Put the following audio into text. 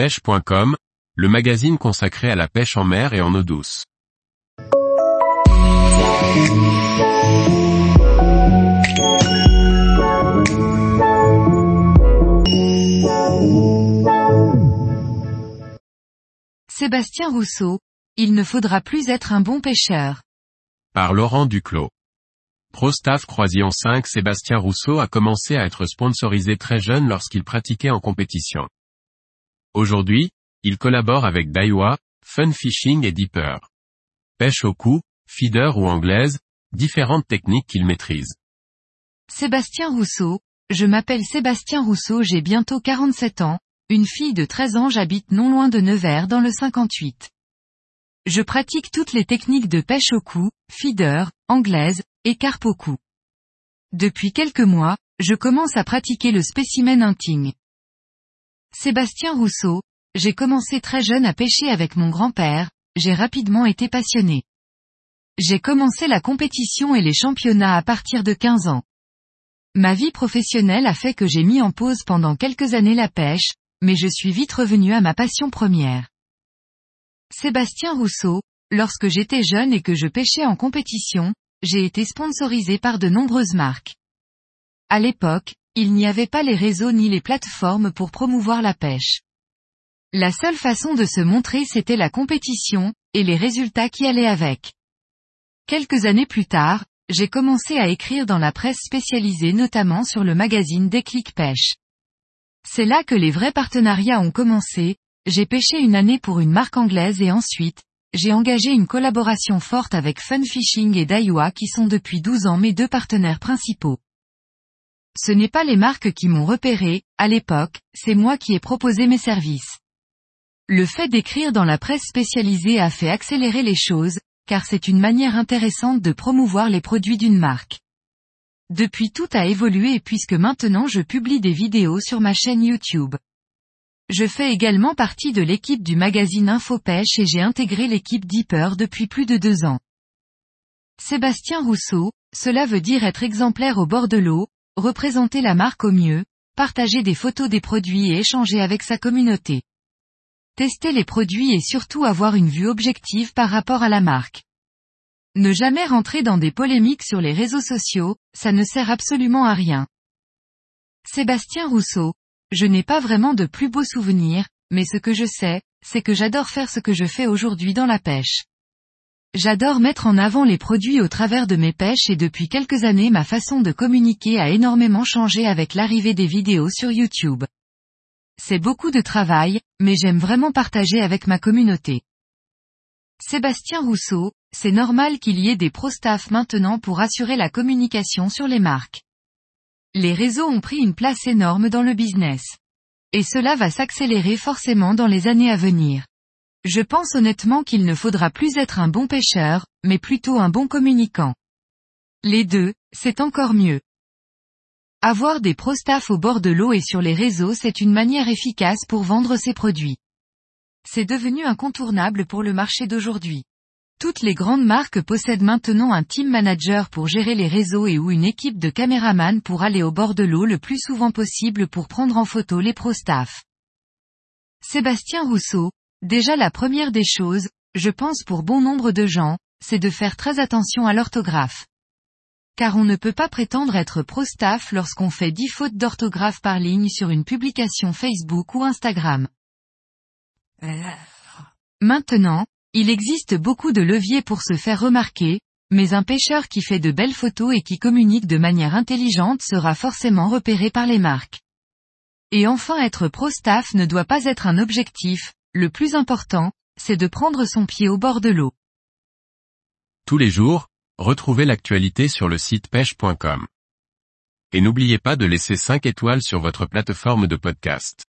pêche.com, le magazine consacré à la pêche en mer et en eau douce. Sébastien Rousseau, il ne faudra plus être un bon pêcheur. Par Laurent Duclos. ProStaff Croisillon 5 Sébastien Rousseau a commencé à être sponsorisé très jeune lorsqu'il pratiquait en compétition. Aujourd'hui, il collabore avec Daiwa, Fun Fishing et Deeper. Pêche au cou, feeder ou anglaise, différentes techniques qu'il maîtrise. Sébastien Rousseau, je m'appelle Sébastien Rousseau j'ai bientôt 47 ans, une fille de 13 ans j'habite non loin de Nevers dans le 58. Je pratique toutes les techniques de pêche au cou, feeder, anglaise, et carpe au cou. Depuis quelques mois, je commence à pratiquer le spécimen hunting. Sébastien Rousseau, j'ai commencé très jeune à pêcher avec mon grand-père, j'ai rapidement été passionné. J'ai commencé la compétition et les championnats à partir de 15 ans. Ma vie professionnelle a fait que j'ai mis en pause pendant quelques années la pêche, mais je suis vite revenu à ma passion première. Sébastien Rousseau, lorsque j'étais jeune et que je pêchais en compétition, j'ai été sponsorisé par de nombreuses marques. À l'époque, il n'y avait pas les réseaux ni les plateformes pour promouvoir la pêche. La seule façon de se montrer c'était la compétition, et les résultats qui allaient avec. Quelques années plus tard, j'ai commencé à écrire dans la presse spécialisée notamment sur le magazine Déclic Pêche. C'est là que les vrais partenariats ont commencé, j'ai pêché une année pour une marque anglaise et ensuite, j'ai engagé une collaboration forte avec Fun Fishing et Daiwa qui sont depuis 12 ans mes deux partenaires principaux. Ce n'est pas les marques qui m'ont repéré, à l'époque, c'est moi qui ai proposé mes services. Le fait d'écrire dans la presse spécialisée a fait accélérer les choses, car c'est une manière intéressante de promouvoir les produits d'une marque. Depuis tout a évolué puisque maintenant je publie des vidéos sur ma chaîne YouTube. Je fais également partie de l'équipe du magazine Infopêche et j'ai intégré l'équipe Deeper depuis plus de deux ans. Sébastien Rousseau, cela veut dire être exemplaire au bord de l'eau, représenter la marque au mieux, partager des photos des produits et échanger avec sa communauté. Tester les produits et surtout avoir une vue objective par rapport à la marque. Ne jamais rentrer dans des polémiques sur les réseaux sociaux, ça ne sert absolument à rien. Sébastien Rousseau, je n'ai pas vraiment de plus beaux souvenirs, mais ce que je sais, c'est que j'adore faire ce que je fais aujourd'hui dans la pêche. J'adore mettre en avant les produits au travers de mes pêches et depuis quelques années ma façon de communiquer a énormément changé avec l'arrivée des vidéos sur YouTube. C'est beaucoup de travail, mais j'aime vraiment partager avec ma communauté. Sébastien Rousseau, c'est normal qu'il y ait des pro-staff maintenant pour assurer la communication sur les marques. Les réseaux ont pris une place énorme dans le business. Et cela va s'accélérer forcément dans les années à venir. Je pense honnêtement qu'il ne faudra plus être un bon pêcheur, mais plutôt un bon communicant. Les deux, c'est encore mieux. Avoir des pro-staff au bord de l'eau et sur les réseaux c'est une manière efficace pour vendre ses produits. C'est devenu incontournable pour le marché d'aujourd'hui. Toutes les grandes marques possèdent maintenant un team manager pour gérer les réseaux et ou une équipe de caméramans pour aller au bord de l'eau le plus souvent possible pour prendre en photo les pro-staff. Sébastien Rousseau, déjà la première des choses, je pense pour bon nombre de gens, c'est de faire très attention à l'orthographe. Car on ne peut pas prétendre être pro-staff lorsqu'on fait 10 fautes d'orthographe par ligne sur une publication Facebook ou Instagram. Maintenant, il existe beaucoup de leviers pour se faire remarquer, mais un pêcheur qui fait de belles photos et qui communique de manière intelligente sera forcément repéré par les marques. Et enfin être pro-staff ne doit pas être un objectif, le plus important, c'est de prendre son pied au bord de l'eau. Tous les jours, retrouvez l'actualité sur le site pêche.com. Et n'oubliez pas de laisser 5 étoiles sur votre plateforme de podcast.